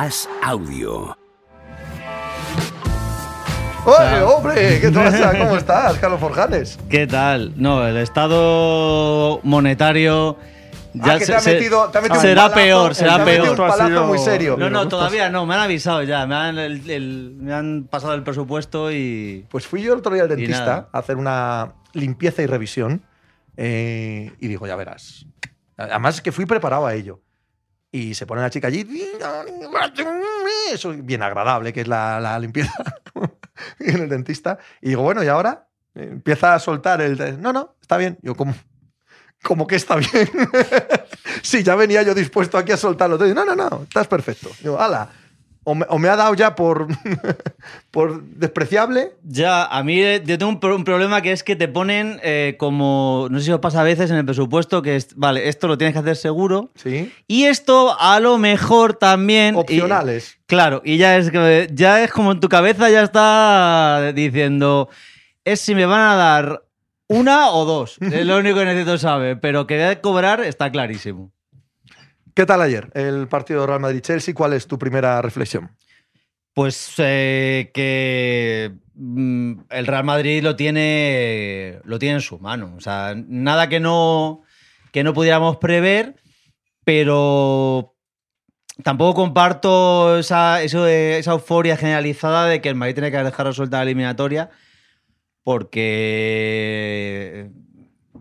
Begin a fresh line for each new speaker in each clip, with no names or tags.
As Audio.
¡Oye, hombre! ¿Qué pasa? ¿Cómo estás, Carlos Forjales?
¿Qué tal? No, el estado monetario ya
Ah, que
se-
te ha metido, te ha metido un
será
palazo,
peor,
te
será peor.
un palazo muy serio.
No, no, todavía no, me han avisado ya, me han, el- el- me han pasado el presupuesto y...
Pues fui yo el otro día al dentista a hacer una limpieza y revisión. eh, y digo, ya verás. Además es que fui preparado a ello. Y se pone la chica allí. Eso es bien agradable, que es la, la limpieza en el dentista. Y digo, bueno, ¿y ahora? Empieza a soltar el. No, no, está bien. Yo, como. Como que está bien. sí, ya venía yo dispuesto aquí a soltarlo. No, no, no, estás perfecto. Digo, ala. O me, o me ha dado ya por, por despreciable
Ya, a mí eh, yo tengo un, pro- un problema que es que te ponen eh, como, no sé si os pasa a veces en el presupuesto, que es, vale, esto lo tienes que hacer seguro.
Sí.
Y esto a lo mejor también... y-
Opcionales.
Claro, y ya es, que- ya es como en tu cabeza ya está diciendo, es si me van a dar una o dos. Es lo único que necesito saber, pero que voy a cobrar está clarísimo.
¿Qué tal ayer el partido Real Madrid-Chelsea? ¿Cuál es tu primera reflexión?
Pues eh, que mm, el Real Madrid lo tiene, lo tiene en su mano. O sea, nada que no, que no pudiéramos prever, pero tampoco comparto esa, esa euforia generalizada de que el Madrid tiene que dejar resuelta la eliminatoria, porque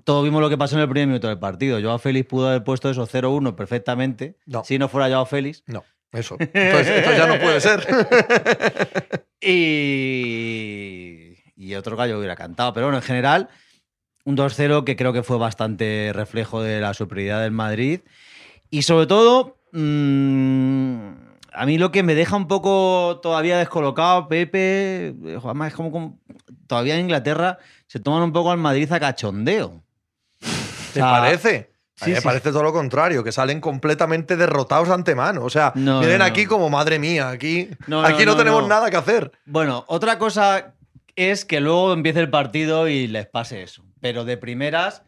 todos vimos lo que pasó en el primer minuto del partido. Joao Félix pudo haber puesto eso 0-1 perfectamente,
No.
si no fuera Joao Félix.
No, eso. Entonces, esto ya no puede ser.
Y, y otro gallo hubiera cantado. Pero bueno, en general, un 2-0 que creo que fue bastante reflejo de la superioridad del Madrid. Y sobre todo, mm, a mí lo que me deja un poco todavía descolocado, Pepe, eh, es como, como- todavía en Inglaterra se toman un poco al Madrid a cachondeo.
¿Te parece? A
sí,
me
sí.
parece todo lo contrario, que salen completamente derrotados antemano. O sea,
No,
vienen
no, no.
aquí como, madre mía, aquí
No,
aquí no, tenemos nada que hacer.
Bueno, otra cosa es que luego empiece el partido y les pase eso. Pero de primeras,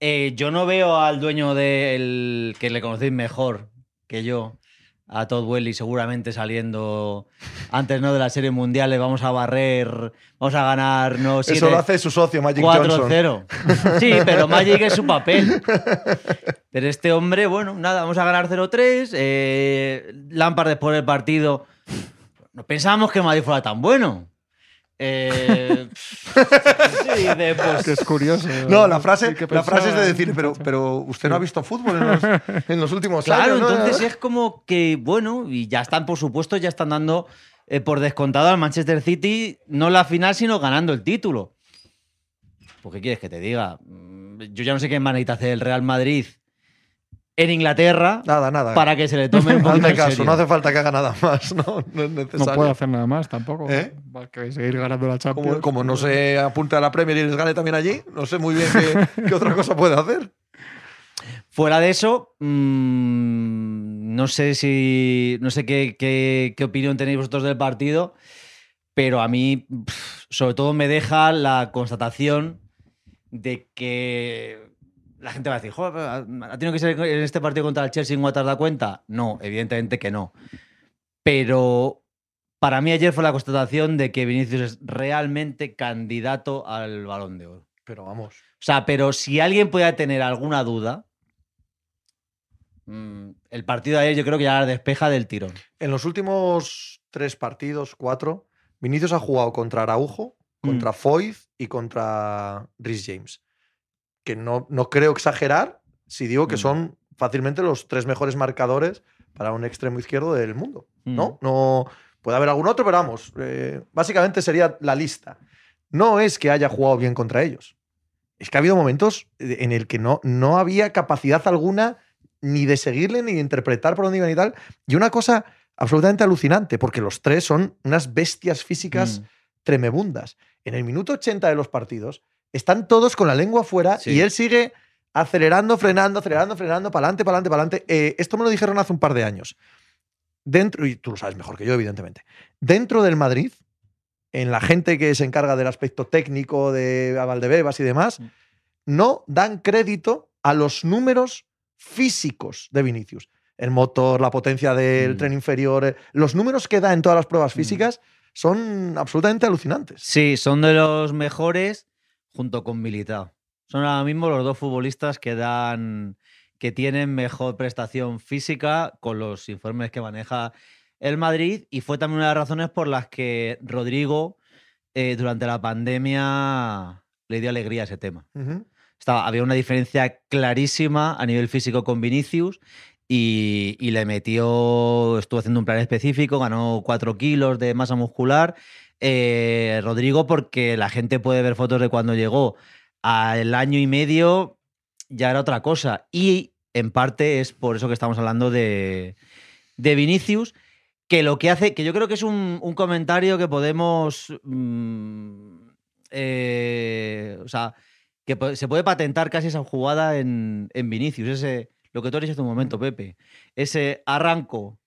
eh, yo no veo al dueño del que le conocéis mejor que yo, a Todd Welly, seguramente saliendo antes no de la serie mundial, le vamos a barrer, vamos a ganar, no
Eso lo hace su socio, Magic Johnson.
4-0. Sí, pero Magic es su papel. Pero este hombre, bueno, nada, vamos a ganar 0-3. Eh, Lampard después del partido. No pensábamos que Madrid fuera tan bueno. Eh, sí, de, pues,
Que es curioso.
No, la frase,
Sí,
la frase es de decir, pero, pero usted no ha visto fútbol en los, en los últimos
Claro,
años. ¿no?
entonces es como que, bueno, y ya están, por supuesto, ya están dando eh, por descontado al Manchester City, no la final, sino ganando el título. ¿Por qué quieres que te diga? Mm, Yo ya no sé qué manita hace el Real Madrid en Inglaterra
Nada, nada.
para que se le tome un poquito
caso,
serio.
no hace falta que haga nada más, no, no es necesario.
No puede hacer nada más tampoco.
¿Eh?
Va a que seguir ganando la Champions.
Como, como no se apunte a la Premier y les gane también allí, no sé muy bien qué, qué otra cosa puede hacer.
Fuera de eso, mm, no sé si. No sé qué, qué- qué opinión tenéis vosotros del partido, pero a mí, sobre todo, me deja la constatación de que la gente va a decir, "Joder, ¿ha tenido que ser en este partido contra el Chelsea en has dado cuenta? No, evidentemente que no. Pero para mí ayer fue la constatación de que Vinicius es realmente candidato al balón de oro.
Pero vamos.
O sea, pero si alguien puede tener alguna duda, mm, el partido de ayer yo creo que ya la despeja del tirón.
En los últimos tres partidos, cuatro, Vinicius ha jugado contra Araujo, contra
Mm.
Foyth y contra Rhys James. Que no, no creo exagerar si digo que
Mm.
son fácilmente los tres mejores marcadores para un extremo izquierdo del mundo. ¿no?
Mm.
No puede haber algún otro, pero vamos, eh, básicamente sería la lista. No es que haya jugado bien contra ellos. Es que ha habido momentos en el que no, no había capacidad alguna ni de seguirle, ni de interpretar por dónde iban y tal. Y una cosa absolutamente alucinante, porque los tres son unas bestias físicas
Mm.
tremebundas. En el minuto 80 de los partidos están todos con la lengua fuera
Sí.
y él sigue acelerando, frenando, acelerando, frenando, para adelante, para adelante, para adelante. esto me lo dijeron hace un par de años. Dentro, y tú lo sabes mejor que yo, evidentemente. Dentro del Madrid, en la gente que se encarga del aspecto técnico de Valdebebas y demás,
Mm.
no dan crédito a los números físicos de Vinicius. el motor, la potencia del
Mm.
tren inferior, eh, los números que da en todas las pruebas
Mm.
físicas son absolutamente alucinantes.
Sí, son de los mejores junto con Militao. Son ahora mismo los dos futbolistas que dan que tienen mejor prestación física con los informes que maneja el Madrid y fue también una de las razones por las que Rodrigo eh, durante la pandemia le dio alegría a ese tema.
Ujú.
Estaba, había una diferencia clarísima a nivel físico con Vinicius y, y le metió, estuvo haciendo un plan específico, ganó 4 kilos de masa muscular. Eh, Rodrigo, porque la gente puede ver fotos de cuando llegó al año y medio, ya era otra cosa. Y en parte es por eso que estamos hablando de, de Vinicius, que lo que hace, que yo creo que es un, un comentario que podemos... mm, eh, o sea, que se puede patentar casi esa jugada en, en Vinicius, ese, lo que tú has dicho hace un momento, Pepe. Ese arranco,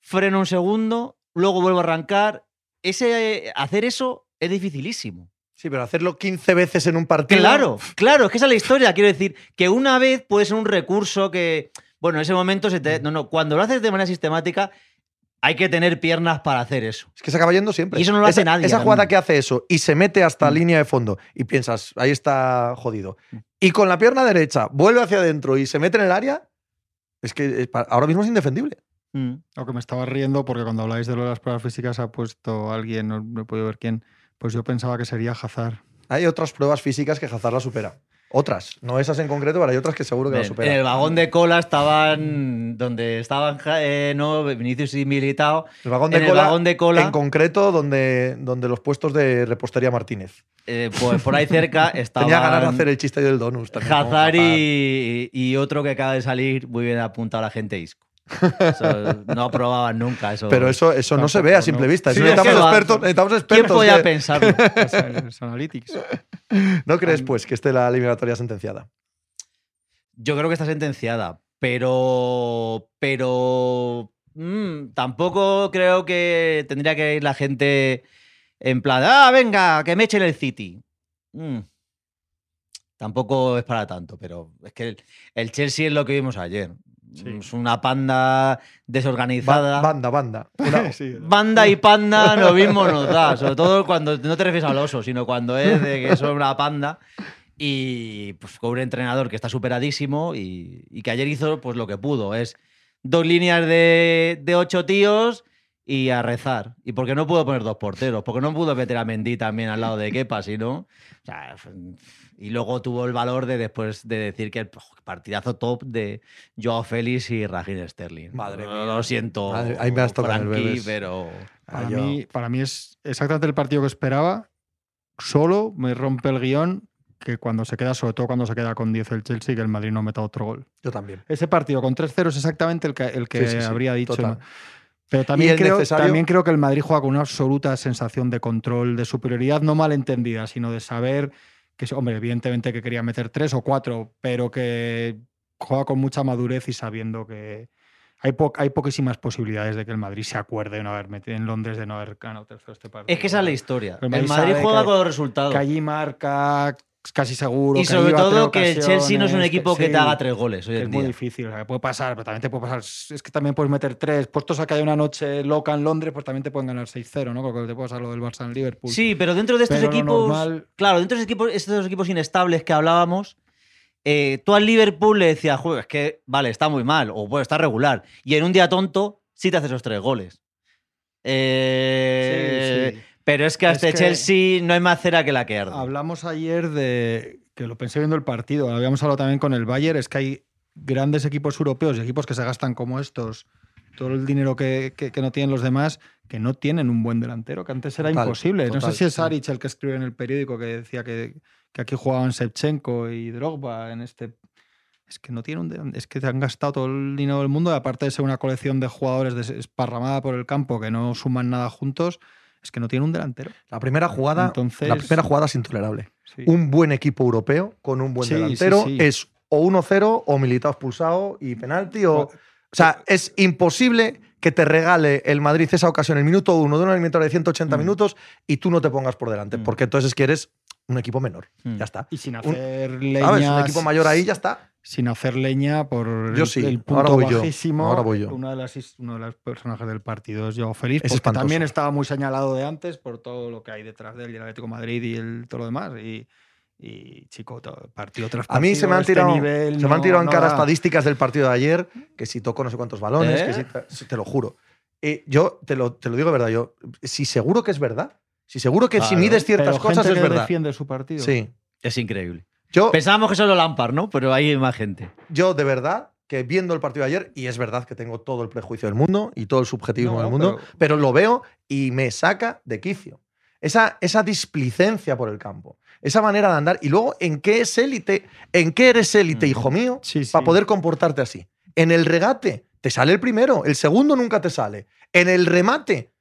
freno un segundo, luego vuelvo a arrancar. Ese, hacer eso es dificilísimo.
Sí, pero hacerlo 15 veces en un partido.
Claro, claro, es que esa es la historia. Quiero decir, que una vez puede ser un recurso que, bueno, en ese momento se te... No, no, cuando lo haces de manera sistemática, hay que tener piernas para hacer eso.
Es que se acaba yendo siempre.
Y eso no lo hace
esa,
nadie
Esa jugada que hace eso y se mete hasta
Mm.
línea de fondo y piensas, ahí está jodido. Y con la pierna derecha vuelve hacia adentro y se mete en el área, es que ahora mismo es indefendible.
Mm.
Lo que me estaba riendo porque cuando habláis de lo de las pruebas físicas ha puesto alguien, no, no he podido ver quién, pues yo pensaba que sería Hazard.
Hay otras pruebas físicas que Hazard la supera. Otras, no esas en concreto, pero hay otras que seguro que la
En,
supera.
en el vagón de cola estaban donde estaban eh, no, Vinicius y Militao.
El vagón de
en el
cola,
vagón de cola,
en concreto, donde, donde los puestos de repostería Martínez.
eh, pues por ahí cerca estaban
Tenía ganas de hacer el chiste del donus también. con
Hazard y, y otro que acaba de salir muy bien apuntado a la gente Isco. Eso, no probaban nunca eso.
Pero eso, eso no se ve a simple
¿no?
vista. Eso
Sí,
necesitamos,
es que va-
expertos, necesitamos
¿Quién podía
que-
pensarlo?
Analytics.
¿No crees, pues, que esté la eliminatoria sentenciada?
Yo creo que está sentenciada, pero. Pero. mm, tampoco creo que tendría que ir la gente en plan, ah, venga, que me echen el City. Mm. Tampoco es para tanto, pero es que el, el Chelsea es lo que vimos ayer.
Sí.
Es una panda
Ba-
desorganizada.
banda, banda. Una-
Sí,
Banda y panda lo mismo nos da, sobre todo cuando no te refieres al oso, sino cuando es de que son una panda. Y pues con un entrenador que está superadísimo y, y que ayer hizo pues lo que pudo. Es dos líneas de, de ocho tíos y a rezar. ¿Y por qué no pudo poner dos porteros? Porque no pudo meter a Mendy también al lado de Kepa, sino. O sea, fue- y luego tuvo el valor de después de decir que el partidazo top de Joao Félix y Raheem Sterling.
Madre
Lo-
mía.
Lo siento,
Madre- ahí me has tocado el
Frankie, pero.
Para,
Ah, yo-
mí, para mí es exactamente el partido que esperaba. Solo me rompe el guion que cuando se queda, sobre todo cuando se queda con 10 el Chelsea, que el Madrid no meta otro gol.
Yo también.
Ese partido con 3-0 es exactamente el que, el que
Sí, sí, sí,
habría dicho.
total.
Pero también creo,
necesario-
también creo que el Madrid juega con una absoluta sensación de control, de superioridad, no malentendida, sino de saber que, hombre, evidentemente que quería meter tres o cuatro, pero que juega con mucha madurez y sabiendo que hay, po- hay poquísimas posibilidades de que el Madrid se acuerde de no haber metido en Londres de no haber ganado tercero este partido.
Es que esa es la historia.
El
El
Madrid
juega
que-
con los resultados.
Que allí marca casi seguro.
Y
que
sobre todo que el Chelsea no es un equipo que te haga tres goles hoy
Que
en
es muy difícil, o sea, puede pasar, pero también te puede pasar. Es que también puedes meter tres. Puestos a que haya una noche loca en Londres, pues también te pueden ganar 6-0, ¿no? Porque te puede pasar lo del Barça en Liverpool.
Sí, pero dentro de estos
Pero
equipos.
normal-
Claro, dentro de estos equipos, estos equipos inestables que hablábamos, eh, tú al Liverpool le decías, "Joder, es que, vale, está muy mal, o bueno, está regular. Y en un día tonto, sí te haces esos tres goles. Eh,
Sí, sí.
Pero es que a
Es que-
Chelsea no hay más cera que la que arde.
Hablamos ayer de que lo pensé viendo el partido, habíamos hablado también con el Bayern, es que hay grandes equipos europeos y equipos que se gastan como estos todo el dinero que, que- que no tienen los demás, que no tienen un buen delantero, que antes era
Total,
imposible. no
total,
sé si es
sí.
Aric el que escribe en el periódico que decía que, que aquí jugaban Shevchenko y Drogba en este... Es que no tiene un es que te han gastado todo el dinero del mundo y aparte de ser una colección de jugadores esparramada por el campo que no suman nada juntos, es que no tiene un delantero.
La primera jugada,
Entonces-
la primera jugada es intolerable.
Sí.
Un buen equipo europeo con un buen
Sí,
delantero
sí.
es o 1-0 o Militao expulsado y penalti o... O sea, es imposible que te regale el Madrid esa ocasión, el minuto uno de una eliminatoria de 180
Mm.
minutos y tú no te pongas por delante,
Mm.
porque entonces es que eres un equipo menor.
Mm.
Ya está.
Y sin
Un-
hacer leñas.
¿Sabes? Un equipo mayor ahí ya está.
Sin hacer leña por
Yo
el,
sí,
el
ahora
punto
voy yo,
bajísimo.
ahora voy yo.
Una de las, uno de los personajes del partido es Joao Félix,
Es
porque
espantoso.
también estaba muy señalado de antes por todo lo que hay detrás de él y el Atlético de Madrid y el, todo lo demás. Y, y chico, todo- partido tras
A mí se
partido,
me han
este
tirado,
nivel
se me han
no-
tirado en
no
cara
da.
estadísticas del partido de ayer, que si tocó no sé cuántos balones,
¿Eh?
que si te, sí, te lo juro. Eh, yo te lo, te lo digo de verdad, yo, si seguro que es verdad, si seguro que si
Claro,
mides ciertas
Pero
cosas
gente
es
que
verdad.
defiende su partido.
Sí.
Es increíble.
Yo,
Pensábamos que solo Lampard, ¿no? Pero hay más gente.
yo de verdad que viendo el partido de ayer, y es verdad que tengo todo el prejuicio del mundo y todo el subjetivismo
No,
del mundo,
pero-
pero... lo veo y me saca de quicio. Esa, esa displicencia por el campo, esa manera de andar. Y luego, ¿en qué es élite? ¿En qué eres élite,
Mm.
hijo mío?
Sí, sí.
para poder comportarte así. En el regate te sale el primero, el segundo nunca te sale. En el remate,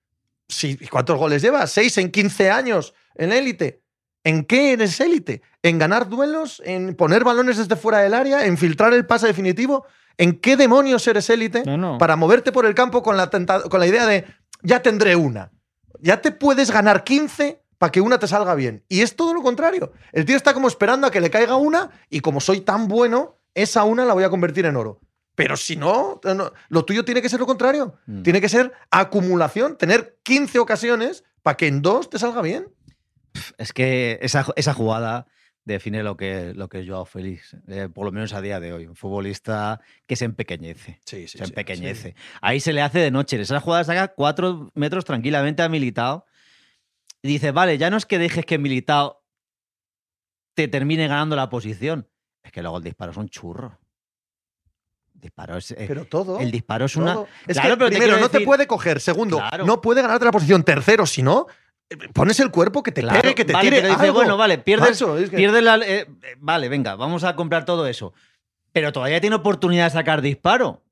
sí, ¿cuántos goles llevas? ¿Seis en 15 años en élite? ¿En qué eres élite? ¿En ganar duelos? ¿En poner balones desde fuera del área? ¿En filtrar el pase definitivo? ¿En qué demonios eres élite?
No, no.
Para moverte por el campo con la, tenta- con la idea de ya tendré una. Ya te puedes ganar 15 para que una te salga bien. Y es todo lo contrario. El tío está como esperando a que le caiga una y como soy tan bueno, esa una la voy a convertir en oro. Pero si no, no, lo tuyo tiene que ser lo contrario.
Mm.
Tiene que ser acumulación, tener 15 ocasiones para que en dos te salga bien.
Es que esa, esa jugada define lo que, lo que es Joao Félix, eh, por lo menos a día de hoy. Un futbolista que se empequeñece.
Sí, sí,
se empequeñece. Ahí se le hace de noche. Esa jugada saca cuatro metros tranquilamente a Militao. Y dice, vale, ya no es que dejes que Militao te termine ganando la posición. Es que luego el disparo es un churro. El disparo es, eh,
Pero todo.
el disparo es una.
Es
Claro,
que,
pero
primero, no te puede coger. Segundo,
Claro.
no puede ganarte la posición. Tercero, si no, pones el cuerpo que te
Claro,
pegue, que te
vale,
tire
pero dice,
algo.
bueno, vale, pierdes,
Macho, es que-
pierdes la. eh, vale, venga, vamos a comprar todo eso. Pero todavía tiene oportunidad de sacar disparo.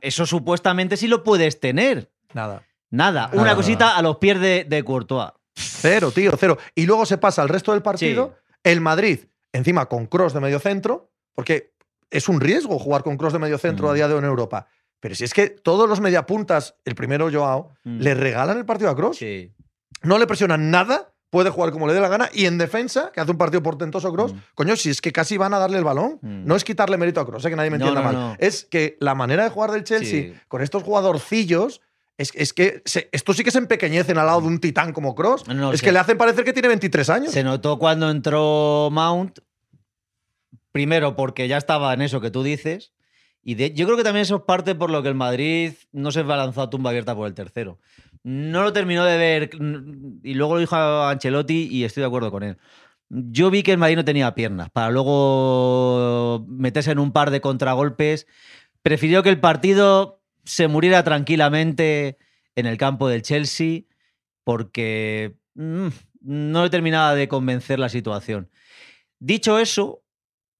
Eso supuestamente sí lo puedes tener.
Nada.
Nada,
Nada,
una cosita a los pies de, de Courtois.
Cero, tío, cero. Y luego se pasa al resto del partido. El Madrid, encima con cross de medio centro, porque es un riesgo jugar con cross de medio centro
Mm.
a día de hoy en Europa. Pero si es que todos los mediapuntas, el primero Joao,
Mm.
le regalan el partido a cross.
Sí.
No le presionan nada, puede jugar como le dé la gana. Y en defensa, que hace un partido portentoso cross,
Mm.
coño, si es que casi van a darle el balón.
Mm.
No es quitarle mérito a cross, eh, que nadie me entienda
no,
mal.
no.
Es que la manera de jugar del Chelsea
Sí.
con estos jugadorcillos. Es, es que se- estos sí que se empequeñecen al lado de un titán como Cross.
No,
es que le hacen parecer que tiene 23 años.
Se notó cuando entró Mount, primero porque ya estaba en eso que tú dices, y de- yo creo que también eso es parte por lo que el Madrid no se lanzar a tumba abierta por el tercero. No lo terminó de ver, y luego lo dijo a Ancelotti y estoy de acuerdo con él. Yo vi que el Madrid no tenía piernas para luego meterse en un par de contragolpes. Prefirió que el partido se muriera tranquilamente en el campo del Chelsea porque mm, no le terminaba de convencer la situación. Dicho eso,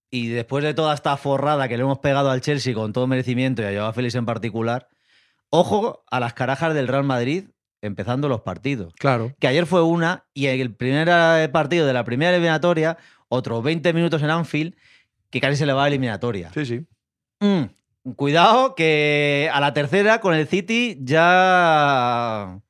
y después de toda esta forrada que le hemos pegado al Chelsea con todo merecimiento y a Joao Félix en particular, ojo a las carajas del Real Madrid empezando los partidos.
Claro.
Que ayer fue una y el primer eh, partido de la primera eliminatoria, otros 20 minutos en Anfield, que casi se le va a la eliminatoria.
Sí, sí.
Mm, cuidado que a la tercera con el City ya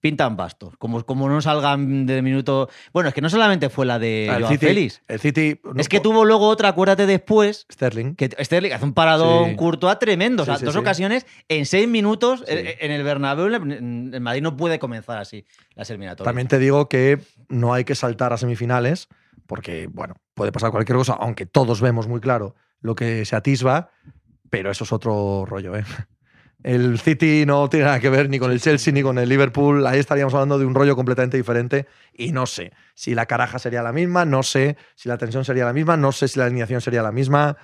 pintan bastos. Como, como no salgan de minuto. Bueno, es que no solamente fue la de
Ah, el
Joao
City,
Félix.
el City. no,
es que tuvo luego otra, acuérdate después,
Sterling.
que Sterling hace un paradón
Sí.
Courtois tremendo. O sea,
Sí,
dos ocasiones en seis minutos en- el Bernabéu. en- El Madrid no puede comenzar así las eliminatorias.
También te digo que no hay que saltar a semifinales, porque, bueno, puede pasar cualquier cosa, aunque todos vemos muy claro lo que se atisba, pero eso es otro rollo, ¿eh? El City no tiene nada que ver ni con el Chelsea ni con el Liverpool. Ahí estaríamos hablando de un rollo completamente diferente. Y no sé si la caraja sería la misma, no sé si la tensión sería la misma, no sé si la alineación sería la misma.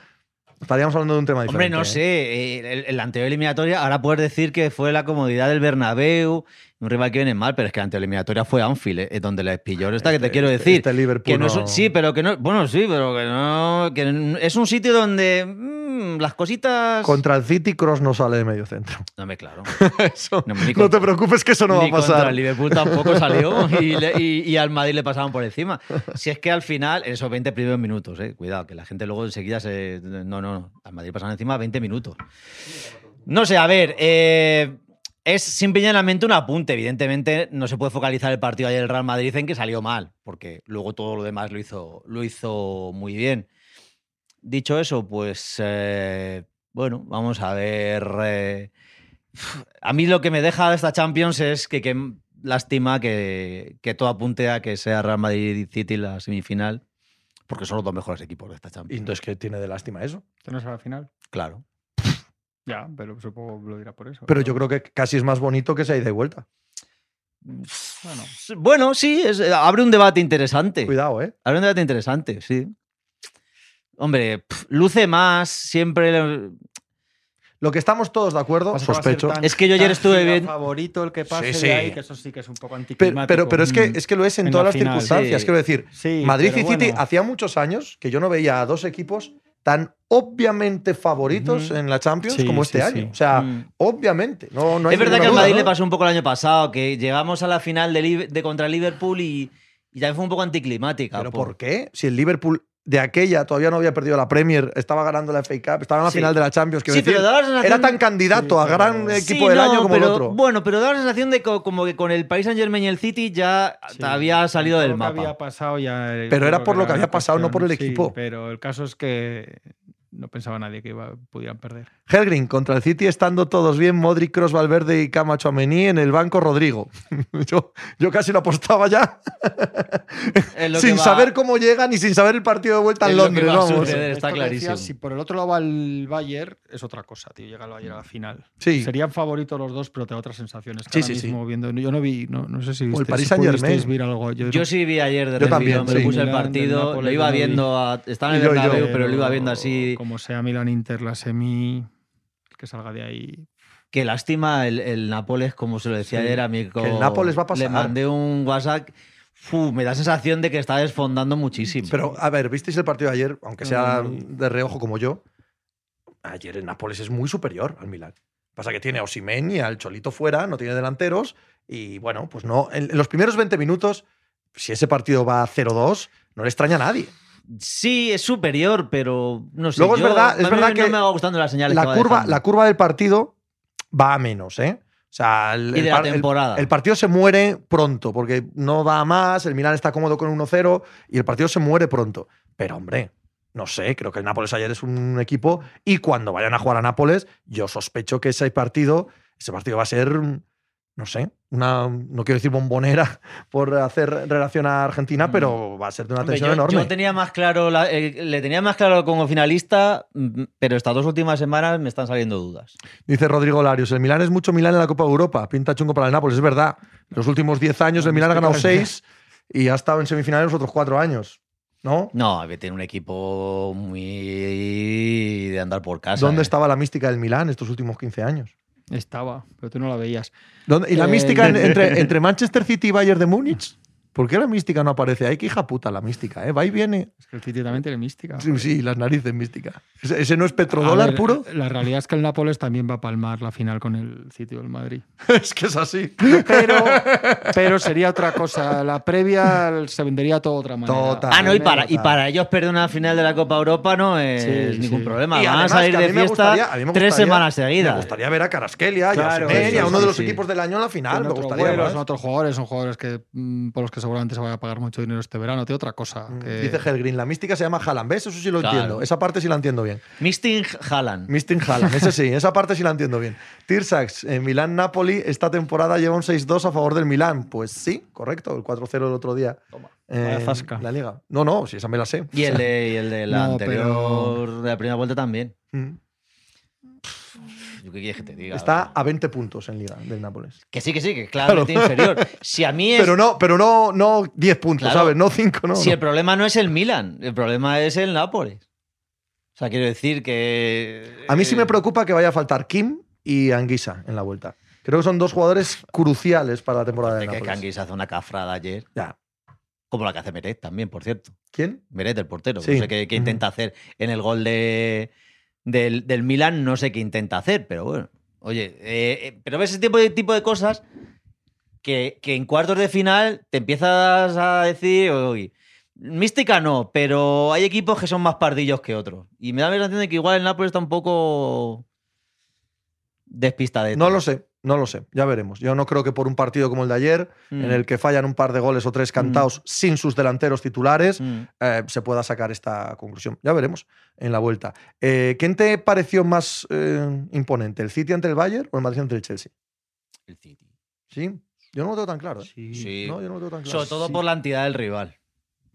Estaríamos hablando de un tema
Hombre,
diferente.
no
¿eh?
sé, eh, el, el anterior eliminatoria, ahora puedes decir que fue la comodidad del Bernabéu, un rival que viene mal, pero es que la anterior eliminatoria fue Anfield, eh, donde les pilló esta que te
Este-
quiero
este-
decir.
este Liverpool
que no es un-
no-
sí, pero que no, bueno, sí, pero que no, que es un sitio donde mm, las cositas...
Contra el City, Cross no sale de medio centro.
No me claro.
Eso-
No,
te preocupes que eso no va a pasar.
contra el Liverpool tampoco salió y, le- y- y al Madrid le pasaban por encima. Si es que al final, esos 20 primeros minutos, eh, cuidado, que la gente luego enseguida se. No, no, no. Al Madrid pasaban encima 20 minutos. No sé, a ver. eh, es simplemente un apunte. Evidentemente, no se puede focalizar el partido ayer del Real Madrid en que salió mal, porque luego todo lo demás lo hizo, lo hizo muy bien. dicho eso, pues eh, bueno, vamos a ver. eh, a mí lo que me deja esta Champions es que, que lástima que, que todo apunte a que sea Real Madrid y City la semifinal, porque son los dos mejores equipos de esta
Y
Champions.
entonces, ¿qué tiene de lástima eso?
¿Esto no es a la final?
Claro.
Ya, pero supongo que lo dirá por eso.
Pero yo creo que casi es más bonito que esa ida y vuelta.
Bueno,
Bueno, sí, es- abre un debate interesante.
Cuidado, ¿eh?
Abre un debate interesante, sí. Hombre, luce más, siempre.
Lo que estamos todos de acuerdo, sospecho.
tan-
Es que yo ayer estuve viendo-
favorito el que pase
Sí,
de
sí.
ahí, que eso sí que es un poco anticlimático.
pero, pero es, que,
Mm.
es que lo es en,
En
todas
la
las
final,
circunstancias.
sí.
Quiero decir,
Sí,
Madrid y City
bueno.
hacía muchos años que yo no veía a dos equipos tan obviamente favoritos en la Champions
Sí,
como este
sí,
año.
sí.
O sea,
Mm.
obviamente. No, no hay
es verdad que al Madrid
¿no?
le pasó un poco el año pasado, que llegamos a la final de, de contra Liverpool y, y también fue un poco anticlimática.
¿Pero
por-
por qué? Si el Liverpool de aquella todavía no había perdido la Premier, estaba ganando la FA Cup, estaba en la
Sí.
final de la Champions.
Sí, pero
decir,
da la sensación
era tan candidato a
pero-
gran
Sí,
equipo
Sí,
del
no,
año como
pero,
el otro.
Bueno, pero da la sensación de co- como que con el Paris Saint Germain y el City ya había salido del
que
mapa.
había pasado ya. eh,
Pero era por lo que había pasado, no por el equipo.
pero el caso es que no pensaba nadie que iba, pudieran perder.
Helgrin contra el City estando todos bien, Modric, Cross, Valverde y Camacho Amení en el banco Rodrigo. yo, yo casi lo apostaba ya, sin
va-
saber cómo llegan y sin saber el partido de vuelta
Es
en
lo que
Londres. vamos.
suceder. está clarísimo.
si por el otro lado va el Bayern, es otra cosa, tío. Llega el Bayern a la final.
Sí.
Serían favoritos los dos, pero te da otras sensaciones. que
Sí,
ahora
sí,
viendo, yo no vi, no, no sé si
el
viste,
Paris Saint-Germain.
pudisteis ver algo. Yo,
Yo sí vi ayer de
Yo también,
me puse el partido, lo iba viendo, a- estaba en el Bernabéu, pero lo iba viendo así.
Como sea Milan-Inter, la semi, el que salga de ahí.
Qué lástima el, el Nápoles, como se lo decía
Sí,
ayer a mi co-
que el Nápoles va a pasar.
Le mandé un WhatsApp. Fu, me da sensación de que está desfondando muchísimo.
Pero, a ver, ¿visteis el partido de ayer? Aunque sea de reojo como yo, ayer el Nápoles es muy superior al Milan. Pasa que tiene a Osimhen y al Cholito fuera, no tiene delanteros. Y bueno, pues no. En, en los primeros 20 minutos, si ese partido va a 0-2, no le extraña a nadie.
Sí, es superior, pero no sé.
Luego es verdad- es verdad
no
que
me va gustando las señales que
La
va
curva,
dejando.
la curva del partido va a menos, ¿eh? O sea, el,
y
el
de la
el-
temporada.
el partido se muere pronto, porque no da más, el Milan está cómodo con 1-0 y el partido se muere pronto. Pero, hombre, no sé, creo que el Nápoles ayer es un equipo y cuando vayan a jugar a Nápoles, yo sospecho que ese partido, ese partido va a ser, no sé, una, no quiero decir bombonera por hacer relación a Argentina,
Mm.
pero va a ser de una tensión
yo,
enorme.
yo tenía más claro, la- eh, le tenía más claro como finalista, mm, pero estas dos últimas semanas me están saliendo dudas.
Dice Rodrigo Larios, el Milán es mucho Milán en la Copa de Europa, pinta chungo para el Nápoles, es verdad. Los últimos 10 años el Milán ha ganado 6 y ha estado en semifinales los otros 4 años, ¿no?
No, tiene un equipo muy de andar por casa.
¿Dónde
eh.
estaba la mística del Milán estos últimos 15 años?
Estaba, pero tú no la veías.
¿Dónde- ¿Y la
Eh,
mística en- entre, entre Manchester City y Bayern de Múnich? ¿Por qué la mística no aparece? Ay, qué hija puta la mística, ¿eh? Va y viene.
Es que el City también tiene mística.
Sí, sí, las narices mística. ¿Ese, ese no es petrodólar
ver,
puro?
La realidad es que el Nápoles también va a palmar la final con el sitio del Madrid.
es que es así.
Pero, pero sería otra cosa. La previa se vendería de toda otra manera.
Total.
Ah, no, y para, y para ellos perder una final de la Copa Europa no es
Sí,
ningún
sí.
problema.
Y
Van a
además
salir
que a
de
mí me
fiesta
gustaría- a mí me
tres semanas
Me
seguidas.
gustaría ver a Caraskelia y a
Claro,
y a
sí,
uno de los
sí.
equipos del año en la final. Me gustaría
son otros jugadores, son jugadores que, mm, por los que seguramente se vaya a pagar mucho dinero este verano. Tiene otra cosa.
Mm,
que-
Dice Helgrin, la mística se llama Haaland. ¿Ves? Eso sí lo
Claro.
entiendo. Esa parte sí la entiendo bien.
Misting Haaland.
Misting Haaland, ese sí, esa parte sí la entiendo bien. Tirsax, en Milán-Napoli, esta temporada lleva un 6-2 a favor del Milán. Pues sí, correcto, el 4-0 el otro día. En
zasca.
La liga. No, no, si esa me la sé.
Y el de, y el de la
No,
anterior, de la primera vuelta también.
Mm.
¿Yo ¿Qué quieres que te diga?
Está a 20 puntos en liga del Nápoles.
Que sí, que sí, que es claramente inferior. Si a mí es.
Pero no, pero no, no 10 puntos,
Claro.
¿sabes? No 5, no.
si
no.
el problema no es el Milan, el problema es el Nápoles. O sea, quiero decir que.
A mí sí me
eh,
preocupa que vaya a faltar Kim y Anguisa en la vuelta. Creo que son dos jugadores cruciales para la temporada de
de que. Canguis hace una cafrada ayer.
Ya.
Como la que hace Meret también, por cierto.
¿Quién?
Meret, el portero.
Sí.
No sé qué, intenta hacer en el gol de, del, del Milan, no sé qué intenta hacer, pero bueno. Oye, eh, eh, pero ves ese tipo de, tipo de cosas que, que en cuartos de final te empiezas a decir, oye, mística no, pero hay equipos que son más pardillos que otros. Y me da la sensación de que igual el Nápoles está un poco despistadito.
No lo sé. No lo sé, ya veremos. Yo no creo que por un partido como el de ayer, en
Mm.
el que fallan un par de goles o tres cantados sin sus delanteros titulares,
Mm.
eh, se pueda sacar esta conclusión. Ya veremos en la vuelta. Eh, ¿Quién te pareció más eh, imponente, el City ante el Bayern o el Madrid ante el Chelsea?
El City.
Sí, yo no lo tengo tan claro. ¿eh?
Sí.
Sí.
No, yo no lo tengo tan claro.
Sobre todo
Sí.
por la entidad del rival.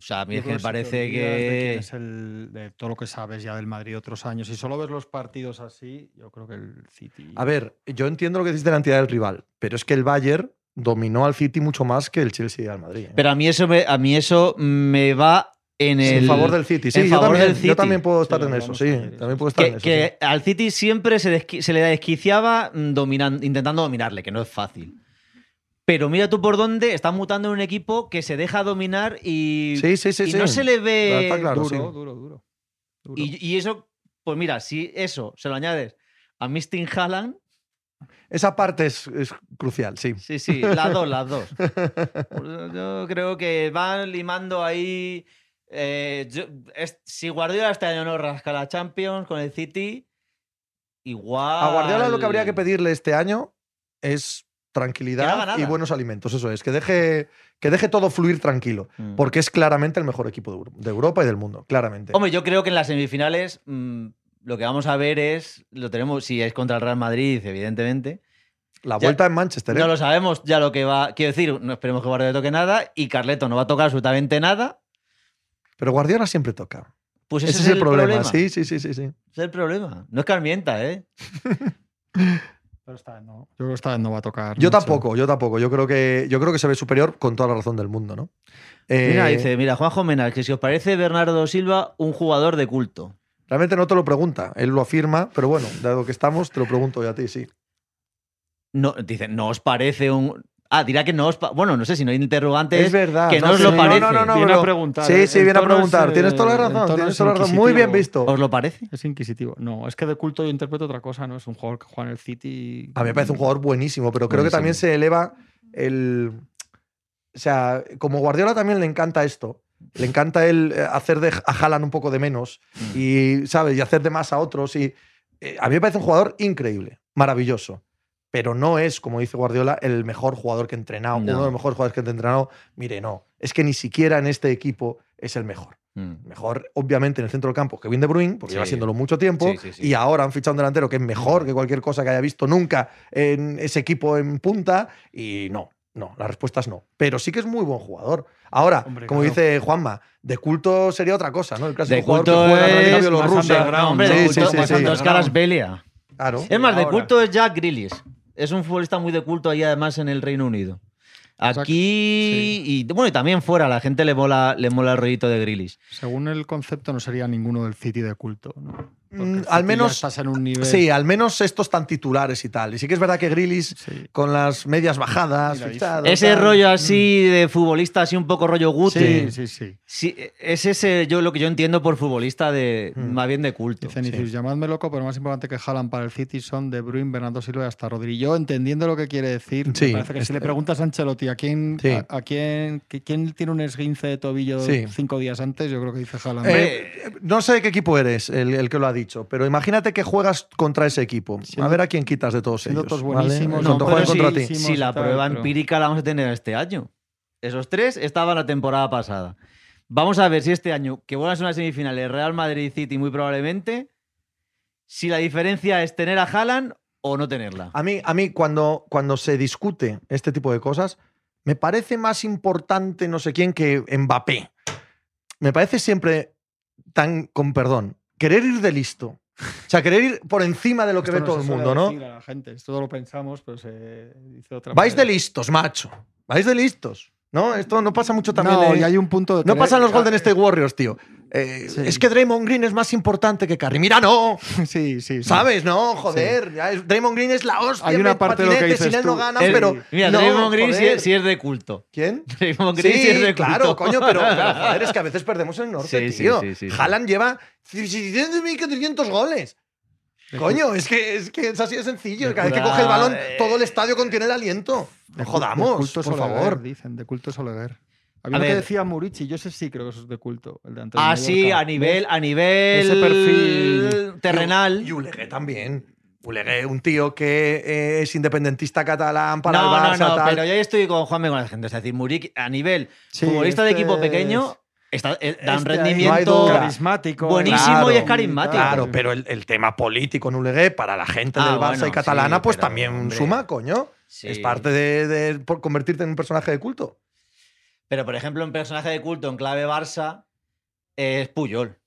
O sea, a mí es que me parece que.
es el- de todo lo que sabes ya del Madrid otros años. Si solo ves los partidos así, yo creo que el City.
A ver, yo entiendo lo que dices de la entidad del rival, pero es que el Bayern dominó al City mucho más que el Chelsea y al Madrid. ¿eh?
Pero a mí eso me, a mí eso me va en el.
en favor del City. Sí,
en
yo
favor
también,
del
yo
City.
también puedo estar en eso, sí. También puedo estar en
Que,
eso.
que
sí.
al City siempre se, se le desquiciaba mm, dominan- intentando dominarle, que no es fácil. Pero mira tú por dónde está mutando en un equipo que se deja dominar y,
Sí, sí, sí.
y
sí.
no se le ve.
Está claro,
duro,
sí.
duro, duro, duro.
Y, y eso, pues mira, si eso se lo añades a Mistin Haaland,
Esa parte es, es crucial, sí.
sí, sí, las dos, las dos. Pues yo creo que van limando ahí. eh, yo- es- si Guardiola este año no rasca la Champions con el City, igual.
A Guardiola lo que habría que pedirle este año es tranquilidad y buenos alimentos. Eso es, que deje, que deje todo fluir tranquilo.
Mm.
Porque es claramente el mejor equipo de Euro- de Europa y del mundo. Claramente.
Hombre, yo creo que en las semifinales mm, lo que vamos a ver es. Lo tenemos, si es contra el Real Madrid, evidentemente.
La
ya-
vuelta en Manchester. ¿eh?
No lo sabemos ya lo que va. Quiero decir, no esperemos que Guardiola toque nada y Carleto no va a tocar absolutamente nada.
Pero Guardiola siempre toca.
Pues
Ese,
ese,
es el problema. Sí, sí, sí, sí, sí.
Ese es el problema. No es Carmienta, ¿eh?
Pero esta vez no. Yo creo que esta vez no va a tocar.
Yo
mucho.
tampoco, yo tampoco. Yo creo que, yo creo que se ve superior con toda la razón del mundo, ¿no?
Mira,
Eh,
dice, mira, Juanjo Menal, que si os parece Bernardo Silva un jugador de culto.
Realmente no te lo pregunta, él lo afirma, pero bueno, dado que estamos, te lo pregunto yo a ti, sí.
No, dice, ¿no os parece un. Ah, dirá que no os. Bueno, no sé si no hay interrogantes.
verdad.
que no os lo parece.
No, no, no,
Viene a preguntar.
Sí,
el-
sí, viene a
es,
preguntar. Tienes toda la
eh,
razón, tienes
es
toda la razón. Muy bien visto.
¿Os lo parece?
Es inquisitivo. No, es que de culto yo interpreto otra cosa, ¿no? Es un jugador que juega en el City.
A mí me parece un jugador buenísimo, pero creo que también se eleva el. O sea, como Guardiola también le encanta esto. Le encanta el eh, hacer de, a Haaland un poco de menos
Mm.
y, ¿sabes? Y hacer de más a otros. Y eh, a mí me parece un jugador increíble, maravilloso. Pero no es, como dice Guardiola, el mejor jugador que he entrenado,
No.
uno de los mejores jugadores que he entrenado. Mire, no. Es que ni siquiera en este equipo es el mejor.
Mm.
Mejor, obviamente, en el centro del campo Kevin De Bruyne, porque
Sí.
lleva siéndolo mucho tiempo.
Sí, sí, sí.
Y ahora han fichado un delantero que es mejor que cualquier cosa que haya visto nunca en ese equipo en punta. Y no, no, la respuesta es no. Pero sí que es muy buen jugador. Ahora,
Hombre,
como
claro.
dice Juanma, de culto sería otra cosa, ¿no? El clásico
De
jugador
culto
que juega
es
más underground,
Hombre, de
sí,
culto,
sí,
más
sí.
Santos Caras Belia.
Claro.
Es más, de
ahora.
culto es Jack Grealish. Es un futbolista muy de culto ahí además en el Reino Unido. Aquí y bueno, y también fuera, la gente le mola, le mola el rollito de Grealish.
Según el concepto, no sería ninguno del City de culto, ¿no? Porque
Mm, al menos-
un nivel.
Sí, al menos estos tan titulares y tal. Y sí que es verdad que Grillis
Sí.
con las medias bajadas, fichado,
Ese
tal.
rollo así de futbolista, así un poco rollo Guti.
Sí, sí, sí.
Sí, es ese yo lo que yo entiendo por futbolista de
Mm.
más bien de culto.
Llamadme loco, pero más importante que Haaland para el City son De Bruyne, Bernardo Silva y hasta Rodri. Yo entendiendo lo que quiere decir, me parece que si
este-
le preguntas a Ancelotti a quién,
Sí.
a, a quién, quién tiene un esguince de tobillo
Sí.
cinco días antes, yo creo que dice Haaland.
Eh, no sé de qué equipo eres el, el que lo ha dicho, pero imagínate que juegas contra ese equipo. a ver a quién quitas de todos ellos.
todos buenísimos,
no,
contra
sí,
ti.
sí.
Si la prueba
pero-
empírica la vamos a tener este año. Esos tres estaban la temporada pasada. Vamos a ver si este año, que vuelvan a ser unas semifinales Real Madrid City muy probablemente, si la diferencia es tener a Haaland o no tenerla.
A mí, a mí cuando, cuando se discute este tipo de cosas, me parece más importante no sé quién que Mbappé. Me parece siempre tan, con perdón, querer ir de listo. O sea, querer ir por encima de lo que
Esto
ve
no
todo el mundo, ¿no?
a la gente. Esto lo pensamos, pero se dice otra
Vais de listos, macho. Vais de listos. ¿No? Esto no pasa mucho también.
No, y hay un punto de
No pasan los
Ah,
Golden State Warriors, tío. Eh,
Sí.
Es que Draymond Green es más importante que Curry. Mira, no.
Sí, sí, sí.
¿Sabes? No, joder. ya es- Draymond Green es la hostia.
Hay una
en
parte de lo que
patinete,
dices
Sin él no ganan,
El-
pero.
Mira,
no,
Draymond Green sí, es de culto.
¿Quién?
Draymond Green sí, es de culto.
claro, coño, pero, pero, joder, es que a veces perdemos el norte, tío.
sí, sí, sí.
Haaland lleva 600.500 goles.
De
Coño, es que, es que es así de sencillo.
De
Cada vez que
culto-
coge el balón,
eh.
todo el estadio contiene el aliento.
De
No jodamos,
de culto
por
Soleguer,
favor.
Dicen, de culto Soleguer. Había uno que decía Murici, yo ese sí creo que eso es de culto. El de Antonio
Ah, sí, a nivel, a nivel
Ese perfil-
terrenal.
Y Ulegué también. Ulegué, un tío que eh, es independentista catalán para
no,
el Barça,
no, no,
tal.
pero yo ahí estoy con Juanme con la gente. Es decir, Murik, a nivel
Sí,
futbolista de
este
equipo
es-
pequeño, está, eh, da un
Este
No
rendimiento.
carismático.
buenísimo y es carismático.
Claro, pero el, el tema político en Ulegué para la gente
Ah,
del Barça
bueno,
y catalana,
sí,
pues
pero,
también
hombre.
suma, coño.
Sí.
Es parte de, de por convertirte en un personaje de culto.
Pero, por ejemplo, un personaje de culto en clave Barça es Puyol.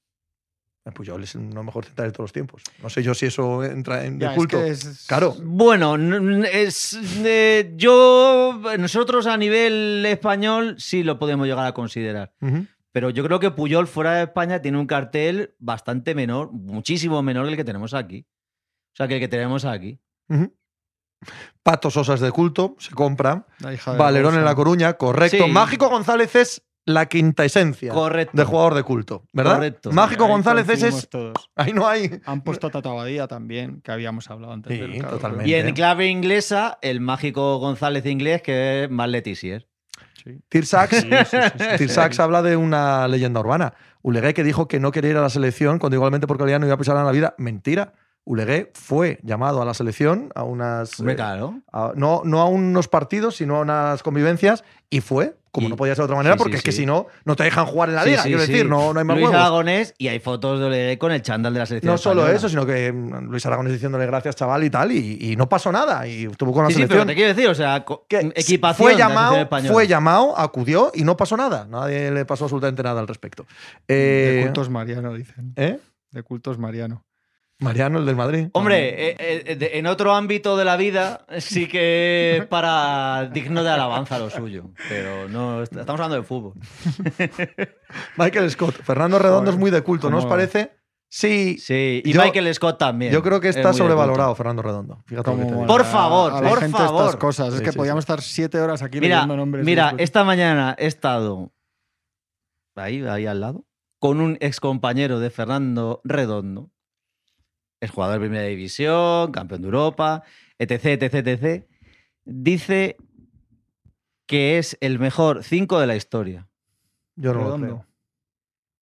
Eh, Puyol es uno de los mejores centrales de todos los tiempos. No sé yo si eso entra en
Ya,
el
es
culto.
que es-
Claro.
Bueno, es, eh, yo, nosotros a nivel español sí lo podemos llegar a considerar.
Ujú.
Pero yo creo que Puyol fuera de España tiene un cartel bastante menor, muchísimo menor que el que tenemos aquí. O sea, que el que tenemos aquí.
Pato Sosas de culto, se compra. Valerón en. La Coruña, correcto.
Sí.
Mágico González es la quinta esencia
Correcto.
de jugador de culto, ¿verdad?
Correcto.
Mágico
Ahí
González es.
todos.
Ahí no hay.
Han puesto a Tato Abadía también, que habíamos hablado antes.
Sí,
del
totalmente.
Y en clave inglesa, el mágico González inglés, que es más Letizier.
Sí.
Tirsax,
Sí, sí, sí, sí, sí.
Tirsax habla de una leyenda urbana. Ulegué que dijo que no quería ir a la selección cuando igualmente por calidad no iba a pisar en la vida. Mentira. Ulegué fue llamado a la selección a unas. Eh,
claro.
a- no, no a unos partidos, sino a unas convivencias y fue, como
Y-
no podía ser de otra manera,
sí,
porque
sí,
es que
sí.
si no, no te dejan jugar en la
Sí,
liga.
sí,
quiero
sí.
decir, no, no hay más
Luis
huevos.
Aragonés y hay fotos de Olegué con el chándal de la selección.
No solo
española.
eso, sino que mm, Luis Aragonés diciéndole gracias, chaval, y tal, y, y no pasó nada. Y estuvo con la
Sí, sí, pero
selección.
te quiero decir, o sea,
que
equipación.
fue
de la
llamado,
selección española.
fue llamado, acudió y no pasó nada. Nadie le pasó absolutamente nada al respecto.
De
Eh,
cultos Mariano, dicen.
¿eh?
De cultos Mariano.
Mariano, el del Madrid.
Hombre, eh, eh, en otro ámbito de la vida sí que es para digno de alabanza lo suyo. Pero no, est- estamos hablando de fútbol.
Michael Scott. Fernando Redondo
Joder,
es muy de culto, ¿no os parece? Sí.
Sí, y
Yo-
Michael Scott también.
Yo creo que
es
está sobrevalorado. Fernando Redondo. Fíjate lo que
Como
te digo.
Por favor,
a la
por
gente
favor.
estas cosas.
Sí,
es que
sí,
podíamos
sí.
estar siete horas aquí
Mira,
leyendo nombres.
mira, esta mañana he estado ahí, ahí al lado, con un ex compañero de Fernando Redondo, es jugador de primera división, campeón de Europa, etc, etc, etc. Dice que es el mejor 5 de la historia.
Yo no lo creo.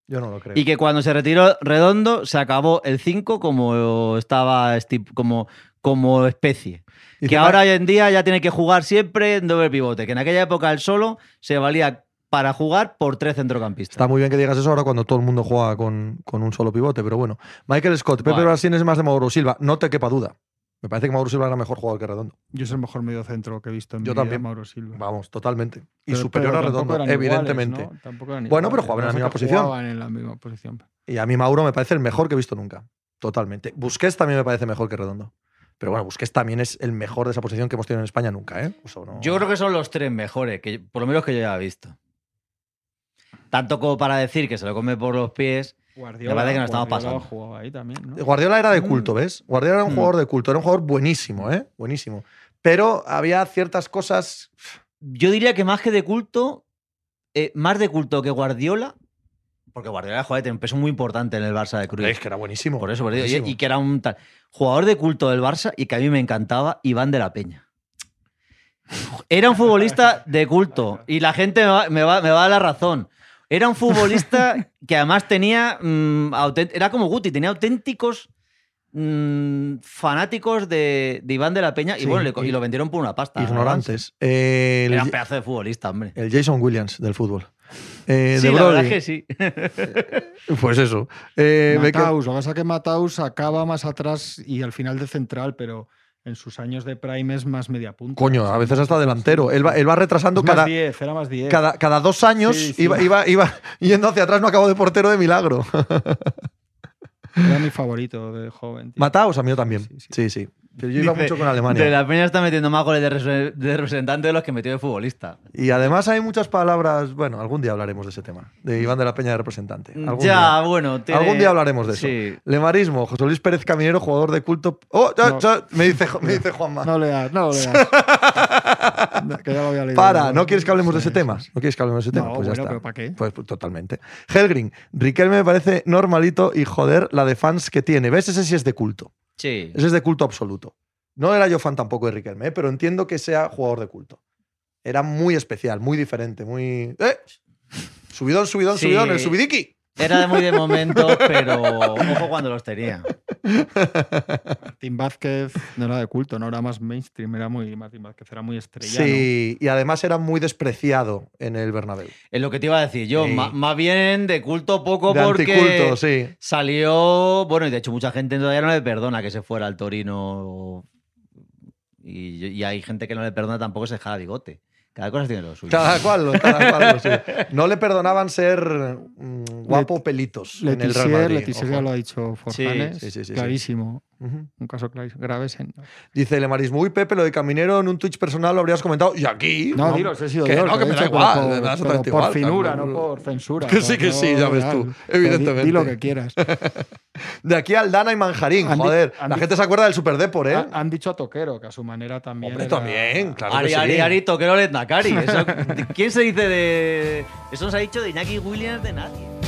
Yo no lo creo.
Y que cuando se retiró Redondo se acabó el 5 como estaba como, como especie. Que ahora hoy en día ya tiene que jugar siempre en doble pivote, que en aquella época el solo se valía para jugar por tres centrocampistas.
Está muy bien que digas eso ahora cuando todo el mundo juega con, con un solo pivote, pero bueno. Michael Scott, Pepe
Bueno.
Brasín es más de Mauro Silva. No te quepa duda. Me parece que Mauro Silva era mejor jugador que Redondo.
Yo es el mejor medio centro que he visto en
Yo
mi vida,
también.
Mauro Silva.
Vamos, totalmente. Y
Pero-
superior
pero
a
tampoco
Redondo,
eran iguales,
evidentemente.
¿no? Tampoco eran
Bueno, pero jugaban en la misma posición.
Jugaban en la misma posición.
Y a mí Mauro me parece el mejor que he visto nunca. Totalmente. Busquets también me parece mejor que Redondo. Pero bueno, Busquets también es el mejor de esa posición que hemos tenido en España nunca, ¿eh? No-
Yo creo que son los tres mejores, que por lo menos que yo ya he visto. Tanto como para decir que se lo come por los pies.
Guardiola,
parece que nos estamos
Guardiola
pasando.
jugaba ahí también, ¿no?
Guardiola era de
Mm.
culto, ¿ves? Guardiola era un
Mm.
jugador de culto, era un jugador buenísimo, ¿eh? Buenísimo. Pero había ciertas cosas.
Yo diría que más que de culto, eh, más de culto que Guardiola, porque Guardiola joder, tiene un peso muy importante en el Barça de Cruz.
Es que era buenísimo.
Por eso, por eso, y, que era un tal jugador de culto del Barça y que a mí me encantaba, Iván de la Peña. Era un futbolista de culto y la gente me va, me va- me va a dar la razón. Era un futbolista que además tenía. mm, era como Guti, tenía auténticos mm, fanáticos de, de Iván de la Peña y bueno, le y,
y-
lo vendieron por una pasta.
Ignorantes. Eh,
Era un
el,
pedazo de futbolista, hombre.
el Jason Williams del fútbol. Eh,
Sí,
de
la verdad es que sí.
Pues eso. Eh,
Mataus, lo que pasa es que Mataus acaba más atrás y al final de central, pero en sus años de prime es más media punta.
Coño, a veces hasta delantero. Él va, él va retrasando
Es más
cada,
10, era más 10.
cada, cada dos años.
Sí, sí.
Iba, iba, iba yendo hacia atrás, no acabó de portero de milagro.
Era mi favorito de joven. tío.
Mataos, a mí también.
Sí, sí.
Pero yo iba
Dice,
mucho con Alemania.
De la Peña está metiendo más goles de, repre- de representante de los que metió de futbolista.
Y además hay muchas palabras. Bueno, algún día hablaremos de ese tema. De Iván de la Peña de representante. Algún
ya,
día.
bueno. tiene-
Algún día hablaremos de eso.
Sí.
Lemarismo, José Luis Pérez Caminero, jugador de culto. ¡Oh! ya,
No.
ya, me, dice, me dice Juanma.
No leas, no leas. que ya lo había leído.
Para, ¿no quieres que hablemos de
Sí,
ese tema?
sí.
¿No quieres que hablemos de ese tema? Pues ya está.
pero ¿para qué?
Pues, pues, totalmente. Helgrin, Riquelme me parece normalito y joder la de fans que tiene. ¿Ves? Ese sí es de culto.
Sí.
Ese es de culto absoluto. No era yo fan tampoco de Riquelme, ¿eh? pero entiendo que sea jugador de culto. Era muy especial, muy diferente, muy. ¡Eh! Subidón, subidón,
Sí.
subidón, el subidiki.
Era de muy de momento, pero ojo cuando los tenía.
Martín Vázquez no era de culto, no era más mainstream, era muy. Martín Vázquez era muy estrellano.
Sí, y además era muy despreciado en el Bernabéu.
Es lo que te iba a decir yo.
Sí.
Más bien de culto poco
De
porque
anticulto, sí.
salió. Bueno, y de hecho, mucha gente todavía no le perdona que se fuera al Torino. Y, y hay gente que no le perdona tampoco ese jala bigote. Cada cosa tiene lo suyo.
Cada cual, cada cual, sí. No le perdonaban ser mm, guapo pelitos en el Real
Letizier,
Madrid.
Letizier ya lo ha dicho Forjanes.
sí, sí, sí, sí.
Un caso grave. sen-
Dice Lemarismo, uy, Pepe, lo de Caminero en un Twitch personal lo habrías comentado. Y aquí.
No, dilo, si he sido
que
yo.
no, que me da igual, me da
por,
exactamente
pero por
igual,
finura, no por censura.
Que sí, que sí, ya ves tú,
di-
evidentemente.
Di lo que quieras.
De aquí al Dana y Manjarín,
Han
joder.
han
la gente se acuerda del Super Depor, ¿eh?
Han, han dicho a Toquero, que a su manera también.
Hombre,
era-
también, claro.
Ari,
que sí.
Ari, Ari, toquero ¿Quién se dice de.? Eso nos ha dicho de Iñaki Williams de nadie.